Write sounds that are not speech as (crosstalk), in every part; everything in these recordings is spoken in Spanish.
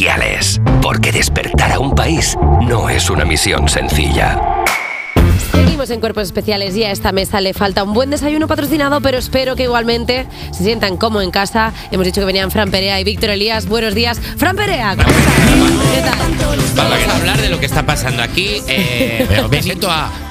especiales. Porque despertar a un país no es una misión sencilla. Seguimos en Cuerpos Especiales y a esta mesa le falta un buen desayuno patrocinado, pero espero que igualmente se sientan como en casa. Hemos dicho que venían Fran Perea y Víctor Elías. Buenos días. Fran Perea, ¿cómo estás? ¿Qué tal? Vamos a hablar de lo que está pasando aquí. Eh, (laughs) me siento a.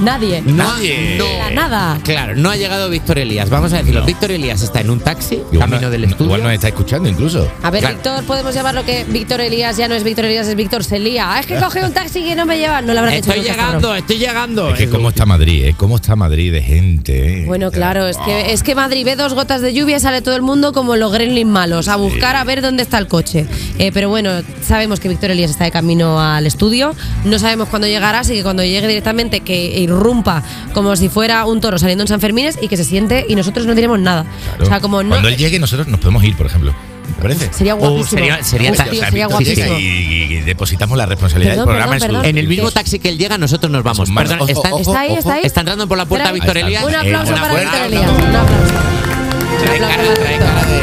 Nadie. Nadie. La nada. Claro, no ha llegado Víctor Elías. Vamos a decirlo. Víctor Elías está en un taxi, Igual camino no- del estudio. Igual nos está escuchando incluso. A ver, Claro. Víctor, podemos llamarlo que Víctor Elías ya no es Víctor Elías, es Víctor Selía. Ah, es que coge un taxi que no me lleva. No le habrás hecho Estoy llegando, cabrón. estoy llegando. Es que cómo está Madrid, ¿eh? ¿Cómo está Madrid de gente? eh? Bueno, claro, es que, es que Madrid ve dos gotas de lluvia y sale todo el mundo como los gremlins malos, a buscar a ver dónde está el coche. Eh, pero bueno, sabemos que Víctor Elías está de camino al estudio, no sabemos cuándo llegará, así que cuando llegue directamente que irrumpa como si fuera un toro saliendo en San Fermines y que se siente y nosotros no diremos nada. Claro. O sea, como no... Cuando él llegue, nosotros nos podemos ir, por ejemplo. ¿Te parece? Sería guapísimo. sería- sería- Hostia, o sería Víctor guapísimo. y, y depositamos la responsabilidad Perdón, del programa perdón, en su- perdón. En el mismo taxi que él llega, nosotros nos vamos. Perdón, Ojo, está, ojo, ¿Está ahí? ¿Está ahí? está entrando por la puerta Víctor. Elías. Un Eh, aplauso una para Víctor Elías. Un aplauso. Trae Un cara, trae cara de.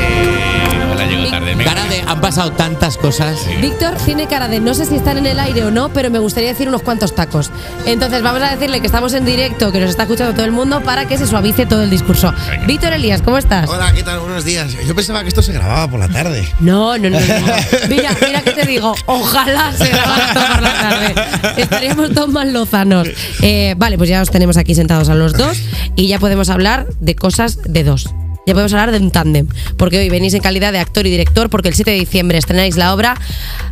Pasado tantas cosas. Víctor tiene cara de no sé si están en el aire o no, pero me gustaría decir unos cuantos tacos. Entonces vamos a decirle que estamos en directo, que nos está escuchando todo el mundo para que se suavice todo el discurso. Venga. Víctor Elías, ¿cómo estás? Hola, ¿qué tal? Buenos días. Yo pensaba que esto se grababa por la tarde. No, no, no, no. Mira, mira que te digo, ojalá se grabara todo por la tarde. Estaríamos todos más lozanos. Eh, vale, pues ya os tenemos aquí sentados a los dos y ya podemos hablar de cosas de dos. Ya podemos hablar de un tándem, porque hoy venís en calidad de actor y director, porque el 7 de diciembre estrenáis la obra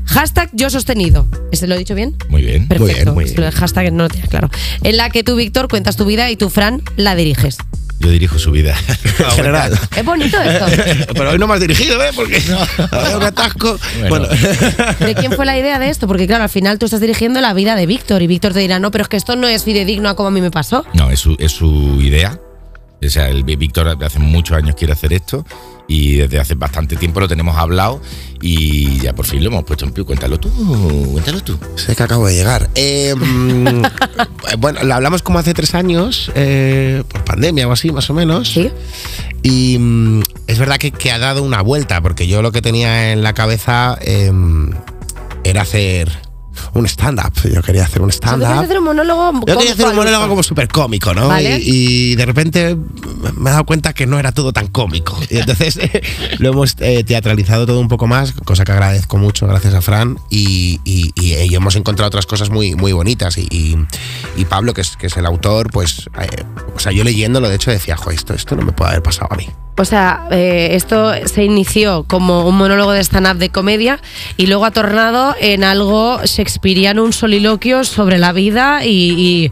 Hashtag Yo Sostenido. ¿Este lo he dicho bien? Muy bien. Perfecto. Muy bien, muy bien. Hashtag no lo tenía claro. En la que tú, Víctor, cuentas tu vida y tú, Fran, la diriges. Yo dirijo su vida. (laughs) (laughs) En general. Es bonito esto. (laughs) Pero hoy no me has dirigido, ¿eh? Porque había un atasco. Bueno. Bueno, ¿De quién fue la idea de esto? Porque claro, al final tú estás dirigiendo la vida de Víctor y Víctor te dirá, no, pero es que esto no es fidedigno a como a mí me pasó. No, es su, es su idea. O sea, el Víctor hace muchos años quiere hacer esto y desde hace bastante tiempo lo tenemos hablado y ya por fin lo hemos puesto en pie. Cuéntalo tú, cuéntalo tú. sé que acabo de llegar. Eh, (laughs) mm, bueno, lo hablamos como hace tres años, eh, por pandemia o así, más o menos. Sí. Y mm, es verdad que, que ha dado una vuelta, porque yo lo que tenía en la cabeza em, era hacer un stand-up. Yo quería hacer un stand-up. hacer un monólogo Yo quería hacer un monólogo como súper cómico, ¿no? Vale. Y, y de repente me he dado cuenta que no era todo tan cómico. Y entonces (laughs) lo hemos eh, teatralizado todo un poco más, cosa que agradezco mucho, gracias a Fran. Y, y- y- y hemos encontrado otras cosas muy, muy bonitas. Y, Pablo, que es, que es el autor, pues, eh, o sea, yo leyéndolo, de hecho, decía, jo, esto, esto no me puede haber pasado a mí. O sea, eh, esto se inició como un monólogo de stand-up de comedia y luego ha tornado en algo shakespeariano, un soliloquio sobre la vida y... y-.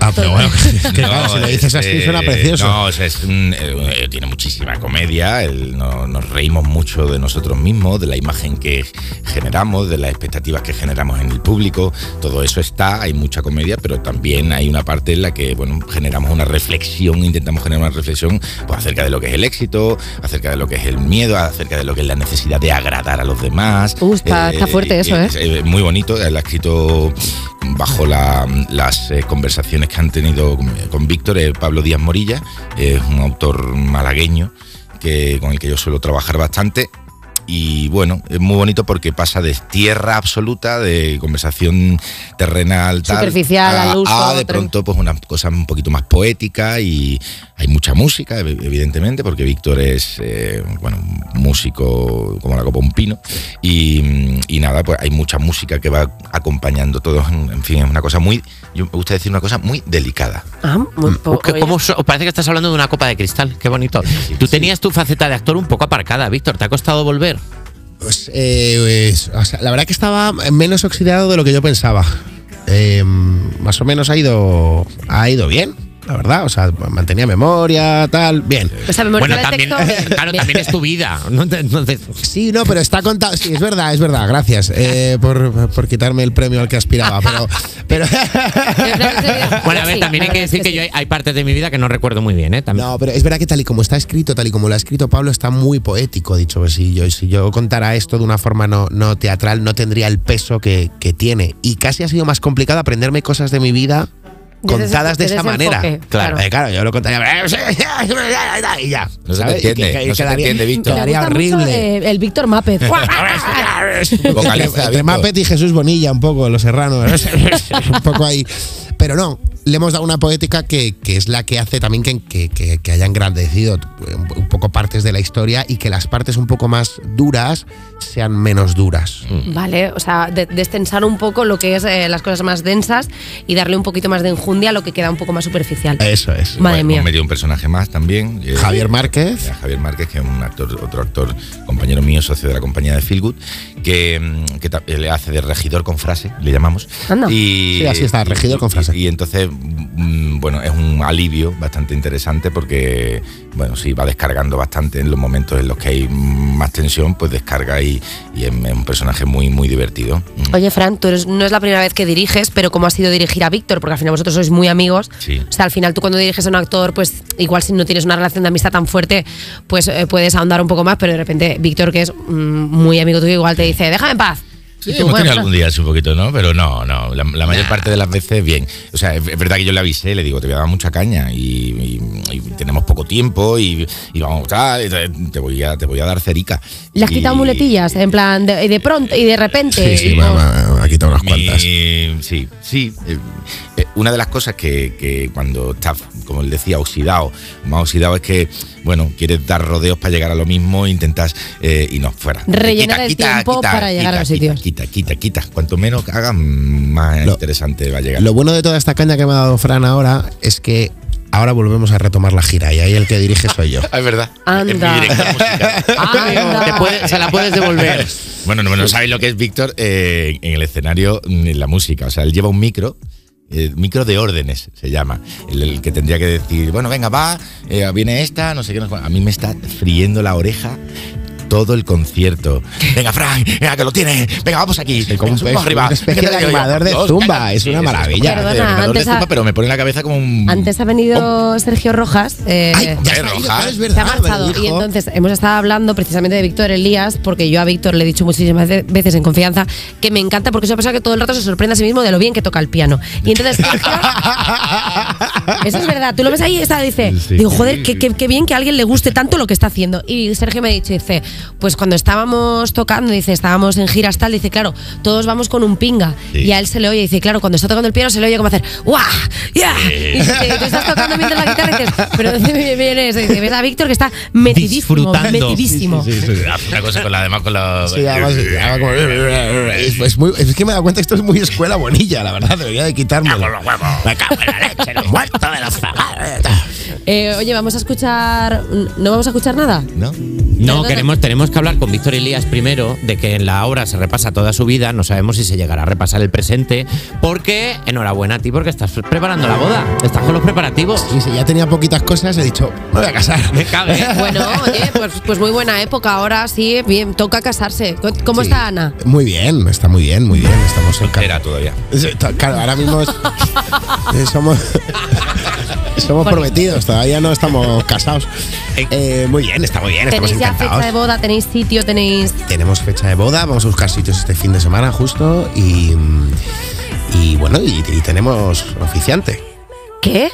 Ah, pero bueno, (laughs) que claro, si lo dices así suena precioso. No, o sea, es un- eh, tiene muchísima comedia. el- no- nos reímos mucho de nosotros mismos, de la imagen que generamos, de las expectativas que generamos en el público. Todo eso está, hay mucha comedia, pero también hay una parte en la que bueno, generamos una reflexión, intentamos generar una reflexión pues, acerca de lo que es el éxito, acerca de lo que es el miedo, acerca de lo que es la necesidad de agradar a los demás. Uh, está- está fuerte eso, ¿eh? es, eh, muy bonito. Él ha escrito bajo la- las eh, conversaciones que han tenido con, con Víctor, Pablo Díaz Morilla, es un autor malagueño que, con el que yo suelo trabajar bastante. Y bueno, es muy bonito porque pasa de tierra absoluta, de conversación terrenal, tal, Superficial, a, al uso, a de pronto pues una cosa un poquito más poética y hay mucha música, ev- evidentemente, porque Víctor es eh, bueno, un músico como la copa un pino. Y, y nada, pues hay mucha música que va acompañando todo. En fin, es una cosa muy, yo me gusta decir una cosa muy delicada. Ah, muy po- que oye. ¿cómo so- parece que estás hablando de una copa de cristal. Qué bonito. Tú tenías tu faceta de actor un poco aparcada, Víctor. ¿Te ha costado volver? Pues, eh, pues, o sea, la verdad que estaba menos oxidado de lo que yo pensaba. Eh, más o menos ha ido, ha ido bien, la verdad. O sea, mantenía memoria, tal, bien. O sea, memoria Bueno, también, (laughs) claro, bien. también es tu vida. ¿no? Entonces, Sí, no, pero está contado. Sí, es verdad, es verdad. Gracias eh, por, por quitarme el premio al que aspiraba. Pero, pero (laughs) bueno, a ver, también hay que decir que yo hay, hay partes de mi vida que no recuerdo muy bien, ¿eh? También. no, pero es verdad que tal y como está escrito, tal y como lo ha escrito Pablo, está muy poético. Dicho, pues, si yo, si yo contara esto de una forma no, no teatral, no tendría el peso que, que tiene. Y casi ha sido más complicado aprenderme cosas de mi vida contadas de esa manera. claro, claro. Eh, claro, yo lo contaría y ya. No se te ¿sabes? Y entiende, no se quedaría- entiende, Víctor. Me Quedaría horrible. eh, el Víctor Mápez. (laughs) Entre y Jesús Bonilla, un poco, los serranos. (laughs) un poco ahí. Pero no, le hemos dado una poética que, que es la que hace también que, que, que- que haya engrandecido un, poco partes de la historia y que las partes un poco más duras sean menos duras. Vale, o sea, de- destensar un poco lo que es eh, las cosas más densas y darle un poquito más de enjundia a lo que queda un poco más superficial. Eso es. Madre Hemos mía. metido un personaje más también. eh, Javier Márquez. a Javier Márquez, que es un actor, otro actor, compañero mío, socio de la compañía de Feelgood, que, mm, que ta- le hace de regidor con frase, le llamamos. Anda. Y, Sí, así está, regidor con frase. Y, y entonces, mm, bueno, es un alivio bastante interesante porque, bueno, sí, va descargando bastante en los momentos en los que hay más tensión, pues descarga y, y es, un personaje muy, muy divertido. Mm. Oye, Fran, tú eres- no es la primera vez que diriges, pero ¿cómo ha sido dirigir a Víctor? Porque al final vosotros sois muy amigos. Sí. O sea, al final tú cuando diriges a un actor, pues igual si no tienes una relación de amistad tan fuerte, pues eh, puedes ahondar un poco más, pero de repente Víctor, que es mm, muy amigo tuyo, igual te dice, déjame en paz. Sí, hemos bueno, tenido algún día así un poquito, ¿no? Pero no, no. La, la mayor parte de las veces, bien. O sea, es, es verdad que yo le avisé, le digo, te voy a dar mucha caña y, y- y tenemos poco tiempo y, y vamos, y te, voy a, te voy a dar cerica. Le has Y- quitado muletillas, en plan, de, y de pronto y de repente. Sí, sí, y me, ha quitado unas cuantas. Mi- sí, sí. eh, eh, una de las cosas que, que cuando estás, como él decía, oxidado, más oxidado es que, bueno, quieres dar rodeos para llegar a lo mismo, intentas eh, y no, fuera. Rellenar el tiempo para llegar a los quita, sitios. Quita, quita, quita. Cuanto menos hagas, más Lo- interesante va a llegar. Lo bueno de toda esta caña que me ha dado Fran ahora es que ahora volvemos a retomar la gira y ahí el que dirige soy yo. (laughs) Es verdad. Anda. Es mi director musical. Anda. Te puede- se la puedes devolver. (laughs) Bueno, no, no sabéis lo que es Víctor eh, en el escenario, en la música. O sea, él lleva un micro. Micro de órdenes se llama, el, que tendría que decir, bueno, venga, va, eh, viene esta, no sé qué, no a mí me está friendo la oreja todo el concierto. Venga, Frank, venga, que lo tienes, venga, vamos aquí, como un Venga, pez, arriba. una especie Venga, de animador de zumba, venga. es una maravilla. Perdona, de animador de ha- zumba, pero me pone en la cabeza como un... Antes ha venido Sergio Rojas. eh, Ay, ya Hombre, está, Rojas. es se verdad, ha marchado y entonces hemos estado hablando precisamente de Víctor Elías porque yo a Víctor le he dicho muchísimas ve- veces en confianza que me encanta porque es una persona que todo el rato se sorprende a sí mismo de lo bien que toca el piano y entonces (laughs) Sergio- eso es verdad tú lo ves ahí y está dice Sí, digo joder sí. qué, qué- qué bien que a alguien le guste tanto lo que está haciendo y Sergio me ha dicho dice pues cuando estábamos tocando dice estábamos en giras tal dice claro todos vamos con un pinga Sí. y a él se le oye dice claro cuando está tocando el piano se le oye como hacer ¡guau! ¡ya! y dice, tú estás tocando mientras la guitarra y dices pero ¿dónde viene eso? Y dice ves a Víctor que está metidísimo Disfrutando. metidísimo Hace una cosa con la demás con la... Sí, además, además como- es, es muy- es que me he dado cuenta que esto es muy escuela bonilla, la verdad, debería de quitármelo. Me cago en la leche, los muertos de los Eh, oye, vamos a escuchar. ¿No vamos a escuchar nada? ¿No? No, queremos, tenemos que hablar con Víctor Elías primero de que en la obra se repasa toda su vida, no sabemos si se llegará a repasar el presente, porque enhorabuena a ti porque estás preparando la boda, estás con los preparativos. Y si ya tenía poquitas cosas, he dicho, me voy a casar. Me cabe. (laughs) Bueno, oye, pues, pues muy buena época. Ahora sí, bien, toca casarse. ¿Cómo Sí. está Ana? Muy bien, está muy bien, muy bien. Estamos en Era todavía. Sí, Claro, ahora mismo es- (laughs) somos, somos Porque- prometidos, todavía no estamos casados. Eh, muy bien, está muy bien, estamos ¿Tenéis encantados. fecha de boda? ¿Tenéis sitio? ¿Tenéis.? Tenemos fecha de boda, vamos a buscar sitios este fin de semana justo y, y bueno, y, y tenemos oficiante. ¿Qué?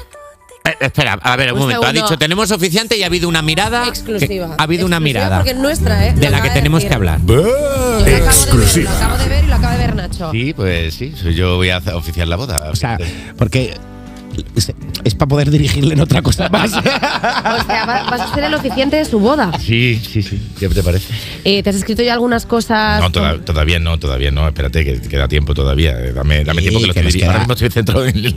Eh, espera, a ver, un Un momento. Ha dicho, tenemos oficiante y ha habido una mirada. Exclusiva. que- ha habido una Exclusiva mirada Porque es nuestra, ¿eh? de Lo la que de tenemos decir. que hablar. Yo lo acabo de ver, Lo acabo de ver y lo acaba de ver Nacho. Sí, pues sí, yo voy a oficiar la boda. O sea, porque es, para poder dirigirle en otra cosa más. (laughs) O sea, va- vas a ser el oficiante de su boda. Sí, sí, sí. ¿Qué te parece? Eh, ¿Te has escrito ya algunas cosas? No, toda- todavía no, todavía no. Espérate, que queda tiempo todavía. Eh, Dame, dame Sí, tiempo que lo que estoy. Ahora mismo estoy centrado en,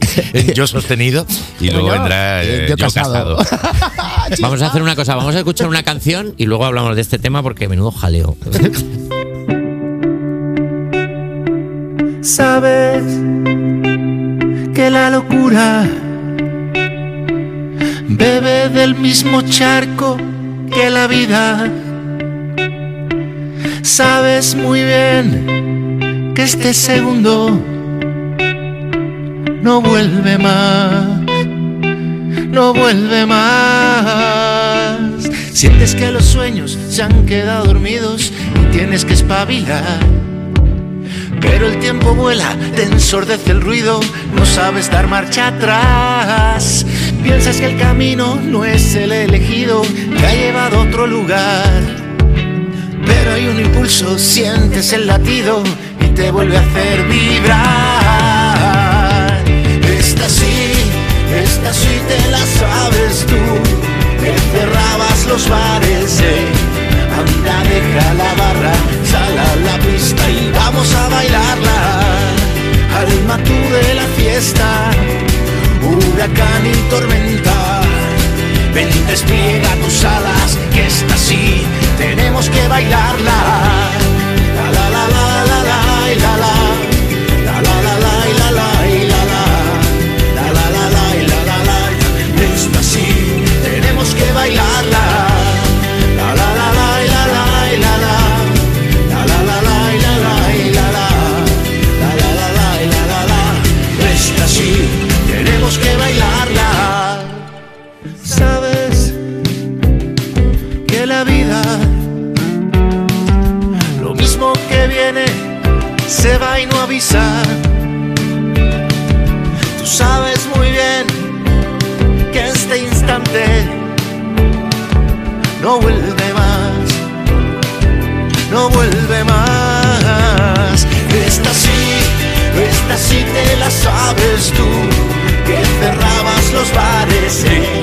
yo sostenido y luego vendrá eh, eh, yo yo casado. casado. (laughs) Vamos a hacer una cosa, vamos a escuchar una canción y luego hablamos de este tema porque menudo jaleo. (laughs) Sabes que la locura bebe del mismo charco que la vida. Sabes muy bien que este segundo no vuelve más, no vuelve más. Sientes que los sueños se han quedado dormidos y tienes que espabilar. Pero el tiempo vuela, te ensordece el ruido, no sabes dar marcha atrás. Piensas que el camino no es el elegido, te ha llevado a otro lugar. Pero hay un impulso, sientes el latido y te vuelve a hacer vibrar. Esta sí, esta sí te la sabes tú, que cerrabas los bares. eh. Anda, deja la barra, sal a la pista y vamos a bailarla. Alma tú de la fiesta, huracán y tormenta. Ven, despliega tus alas, que esta sí tenemos que bailarla. No vuelve más, no vuelve más. Esta sí, esta sí te la sabes tú, que cerrabas los bares. eh.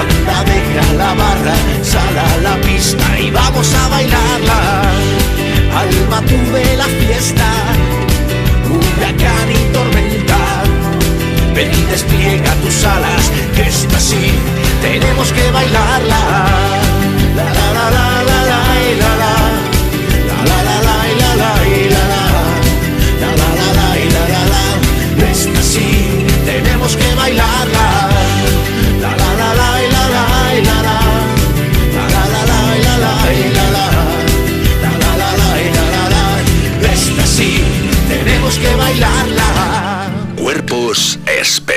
Anda, deja la barra, sal a la pista y vamos a bailarla.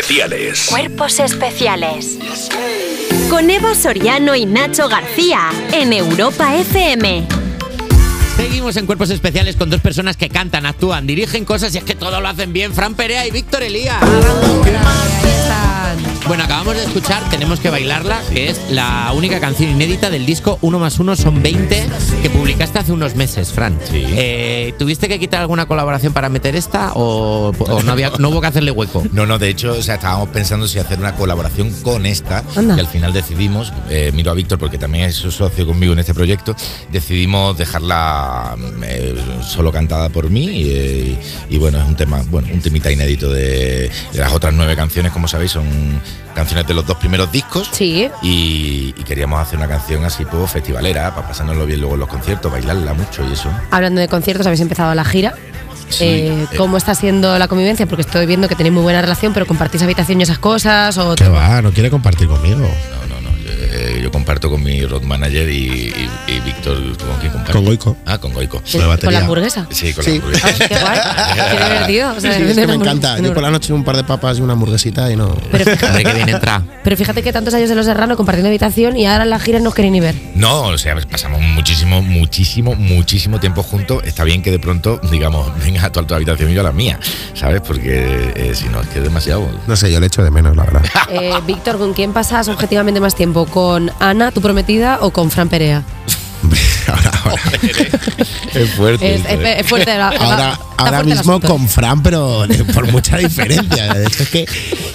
Especiales. Cuerpos especiales. Con Eva Soriano y Nacho García en Europa FM. Seguimos en Cuerpos Especiales con dos personas que cantan, actúan, dirigen cosas y es que todo lo hacen bien. Fran Perea y Víctor Elías. Bueno, acabamos de escuchar Tenemos que bailarla, que es la única canción inédita del disco 1 más 1 son 20 que publicaste hace unos meses, Fran. Sí. Eh, ¿Tuviste que quitar alguna colaboración para meter esta o, o no, había, no hubo que hacerle hueco? No, no, de hecho, o sea, estábamos pensando si hacer una colaboración con esta, Anda. y al final decidimos, eh, miro a Víctor porque también es su socio conmigo en este proyecto, decidimos dejarla eh, solo cantada por mí y, eh, y bueno, es un tema, bueno, un temita inédito de, de las otras nueve canciones, como sabéis, son canciones de los dos primeros discos. Sí. Y, y queríamos hacer una canción así, pues, festivalera, para pasárnoslo bien luego en los conciertos, bailarla mucho y eso. Hablando de conciertos, habéis empezado la gira. Sí, Eh, eh. ¿Cómo está siendo la convivencia? Porque estoy viendo que tenéis muy buena relación, pero compartís habitación y esas cosas. O ¿Qué va? ¿No quiere compartir conmigo? No, no, no. Yo, eh, yo comparto con mi road manager y, y- y ¿con quién comparto? Con Goico. Ah, con Goico. Con la batería. con la hamburguesa. Sí, con Sí. la hamburguesa. Ah, qué guay. (laughs) Qué divertido. O sea, Sí, es que me encanta. en Yo por la noche un par de papas y una hamburguesita y no. Pero fíjate, que bien entra. pero fíjate que tantos años de los Serrano compartiendo habitación y ahora en la gira no os queréis ni ver. No, o sea, pasamos muchísimo, muchísimo, muchísimo tiempo juntos. Está bien que de pronto, digamos, (laughs) vengas a tu, a tu habitación y yo a la mía, ¿sabes? Porque eh, si no, es que es demasiado. No sé, yo le echo de menos, la verdad. (laughs) Eh, Víctor, ¿con quién pasas objetivamente más tiempo? ¿Con Ana, tu prometida, o con Fran Perea? (laughs) ahora, ahora. (laughs) Es fuerte. Es, es- es fuerte. la- Ahora, ahora fuerte mismo asunto. con Fran, pero por mucha diferencia. De hecho, es que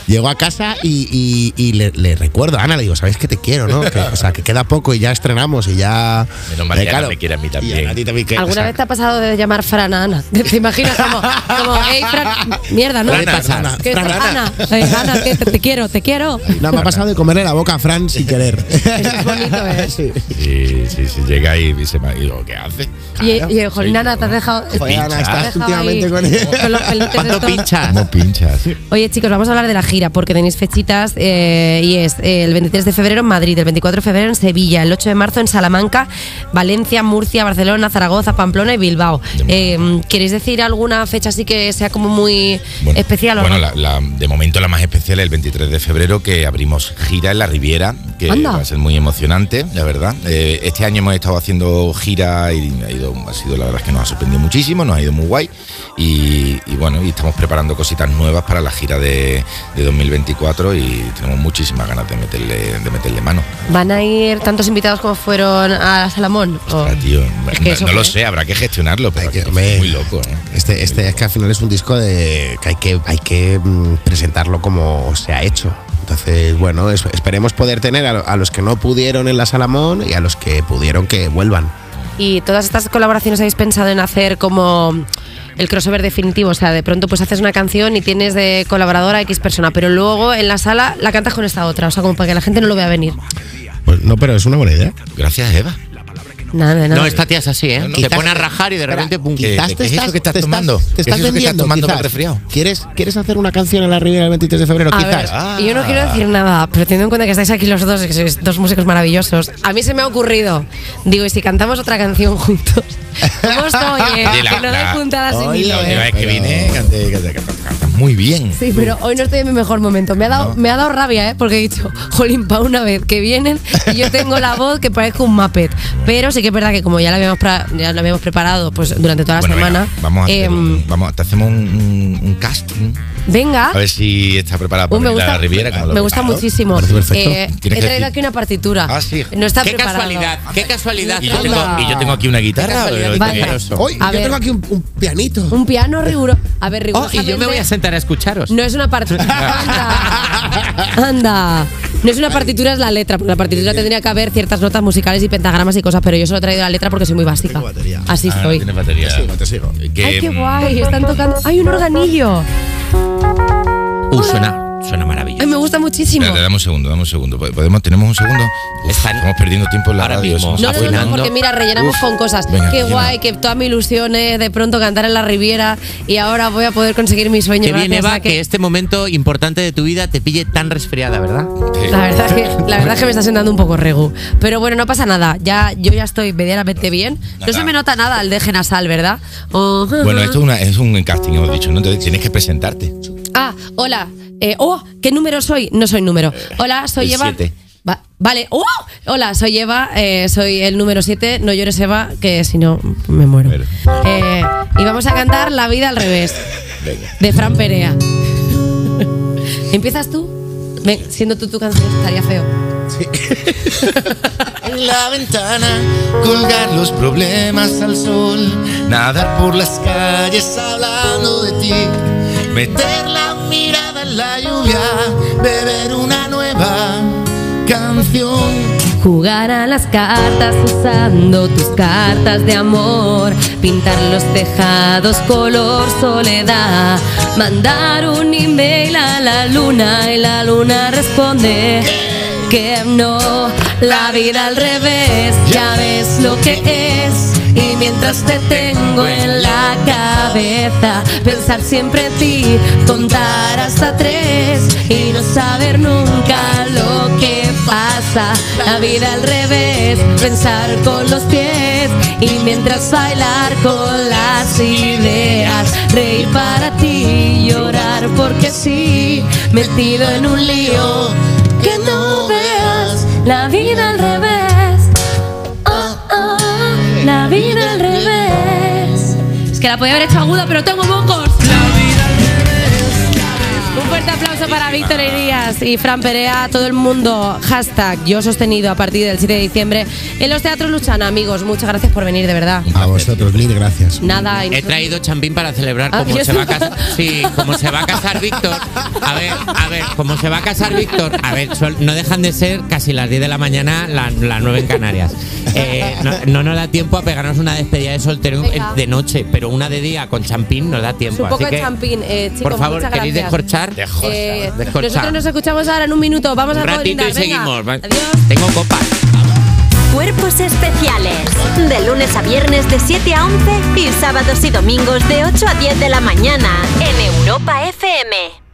llego a casa y, y- y le, le recuerdo a Ana, le digo, ¿sabes que te quiero, no? Que, o sea, que queda poco y ya estrenamos y ya. Menos mal Eh, que Ana me quiere a mí también. a ti también que- ¿Alguna o sea, vez te ha pasado de llamar Fran a Ana? (laughs) ¿Te imaginas como, como hey, Fran, mierda, ¿no? Puede pasar. Ana, ¿Qué Fran, tal, Ana. Ana? Eh, Ana, que te, te quiero, te quiero. No, me ha pasado de comerle la boca a Fran sin querer. es bonito, ¿eh? Sí. Sí, sí, sí, llega y dice, digo, ¿qué hace? Y, y jolín, Ana, te has dejado. Joder, Ana, estás últimamente ahí con él. con los pelitos ¿Cuánto estos. pinchas? ¿Cómo pinchas? Oye, chicos, vamos a hablar de la gira porque tenéis fechitas eh, y es eh, el 23 de febrero en Madrid, el 24 de febrero en Sevilla, el 8 de marzo en Salamanca, Valencia, Murcia, Barcelona, Zaragoza, Pamplona y Bilbao. Eh, ¿Queréis decir alguna fecha así que sea como muy especial o Bueno, no? la- la- de momento la más especial es el 23 de febrero que abrimos gira en la Riviera, que Anda. va a ser muy emocionante, la verdad. Eh, este año hemos estado haciendo gira y ha, ido, ha sido la verdad es que nos ha sorprendido muchísimo, nos ha ido muy guay. y, y bueno, y estamos preparando cositas nuevas para la gira de, de 2024 y tenemos muchísimas ganas de meterle, de meterle mano. ¿Van a ir tantos invitados como fueron a Salamón? O- Ostras, tío, Es que no, eso no lo sé, habrá que gestionarlo, pero que- es muy loco. ¿eh? Este, este es que al final es un disco de que hay que, hay que mm, presentarlo como se ha hecho. Entonces, bueno, es- esperemos poder tener a, a los que no pudieron en la Salamón y a los que pudieron que vuelvan. Y todas estas colaboraciones habéis pensado en hacer como el crossover definitivo, o sea, de pronto pues haces una canción y tienes de colaboradora a X persona, pero luego en la sala la cantas con esta otra, o sea, como para que la gente no lo vea venir. Pues no, pero es una buena idea. Gracias, Eva. Nada. No, esta tía es así, ¿eh? No, no. Se Quizás- pone a rajar y de repente, pum. ¿Qué- Quizás qué te es eso estás, que estás te tomando? Te ¿Qué es estás eso que estás vendiendo, tomando para quizás. resfriado? ¿Quieres, ¿Quieres hacer una canción en la Riviera el 23 de febrero? A quizás. ver, y yo no quiero decir nada, pero teniendo en cuenta que estáis aquí los dos, que sois dos músicos maravillosos, a mí se me ha ocurrido, digo, y si cantamos otra canción juntos, ¿cómo estoy? eh? (laughs) Dile, que no doy la- puntadas sin hilo, La última vez que vine, canté, canté- canté- muy bien. Sí, pero hoy no estoy en mi mejor momento. Me ha dado, No. me ha dado rabia, ¿eh? Porque he dicho, (laughs) jolín, pa' una vez que vienen y yo tengo la voz que parezco un Muppet. Pero sí que es verdad que como ya la habíamos, ya la habíamos preparado pues durante toda la Bueno, semana. venga, vamos a hacer em, un- vamos, te hacemos un, un- un casting. venga. A ver si está preparada para Uh, me gusta, la Riviera. como me gusta muchísimo. Eh, he traído decir- aquí una partitura. Ah, sí. No está Qué preparado. casualidad, qué casualidad. Y yo, tengo, y yo tengo aquí una guitarra. Hoy yo ver. tengo aquí un, un pianito. Un piano riguroso. A ver, Oh, y yo me voy a sentar a escucharos. No es una partitura. (laughs) Anda. Anda. No es una partitura, es la letra. Porque la partitura tendría que haber ciertas notas musicales y pentagramas y cosas, pero yo solo he traído la letra porque soy muy básica. Tengo batería. Así Ah, estoy. tiene batería. Te sigo, te sigo. Que, Ay, qué mm, guay. Están tocando. ¡Hay un organillo! Uh, suena, suena maravilloso. Ay, me gusta muchísimo. Espérate, dame un segundo, dame un segundo. ¿Podemos, ¿Tenemos un segundo? Uf, Están- estamos perdiendo tiempo en la ahora radio. mismo. No, no, no, porque mira, rellenamos Uf. con cosas. Venga, Qué llena. guay, que toda mi ilusión es de pronto cantar en la Riviera y ahora voy a poder conseguir mi sueño. Qué bien, Eva, a que... este momento importante de tu vida te pille tan resfriada, ¿verdad? Sí. La verdad, es que, la verdad es que me está sentando un poco regu. Pero bueno, no pasa nada. Ya, yo ya estoy medianamente bien. No Nada. se me nota nada el deje nasal, ¿verdad? Oh, Bueno, esto es, una- es un casting, hemos dicho, ¿no? Entonces tienes que presentarte. Ah, hola. Eh, oh, ¿qué número soy? No soy número. Hola, soy el Eva. siete. Va- vale. Oh, hola, soy Eva. eh, soy el número 7. No llores, Eva, que si no me muero. Eh, y vamos a cantar La vida al revés, Venga. de Fran Perea. (laughs) ¿Empiezas tú? Ven, siendo tú tu canción, estaría feo. (laughs) En la ventana, colgar los problemas al sol, nadar por las calles hablando de ti, meter la la lluvia, beber una nueva canción. Jugar a las cartas usando tus cartas de amor, pintar los tejados color soledad, mandar un email a la luna y la luna responde que no, la vida al revés, ya ves lo que es. Mientras te tengo en la cabeza, pensar siempre en ti, contar hasta tres y no saber nunca lo que pasa. La vida al revés, pensar con los pies y mientras bailar con las ideas, reír para ti, llorar porque sí, metido en un lío que no veas la vida al revés. Oh, oh, la vida que la podía haber hecho aguda, pero tengo mocos. Un fuerte aplauso para Víctor Elías y Fran Perea, todo el mundo. Hashtag yo sostenido a partir del 7 de diciembre en los teatros Luchana. Amigos, muchas gracias por venir, de verdad. A vosotros, mil gracias. Nada, He nosotros- traído champín para celebrar Ah, como ¿y se va a casar. Sí, como se va a casar Víctor. A ver, a ver, como se va a casar Víctor. A ver, no dejan de ser casi las 10 de la mañana, la- las 9 en Canarias. Eh, no, no nos da tiempo a pegarnos una despedida de soltero Venga. de noche, pero una de día con champín nos da tiempo. un poco así de que, champín, eh, chicos, por favor, muchas ¿queréis descorchar? Eh, nosotros nos escuchamos ahora en un minuto. Vamos Un a ratito brindar, y venga. seguimos. Adiós. Tengo copas. Cuerpos especiales. De lunes a viernes de 7 a 11 y sábados y domingos de 8 a 10 de la mañana en Europa FM.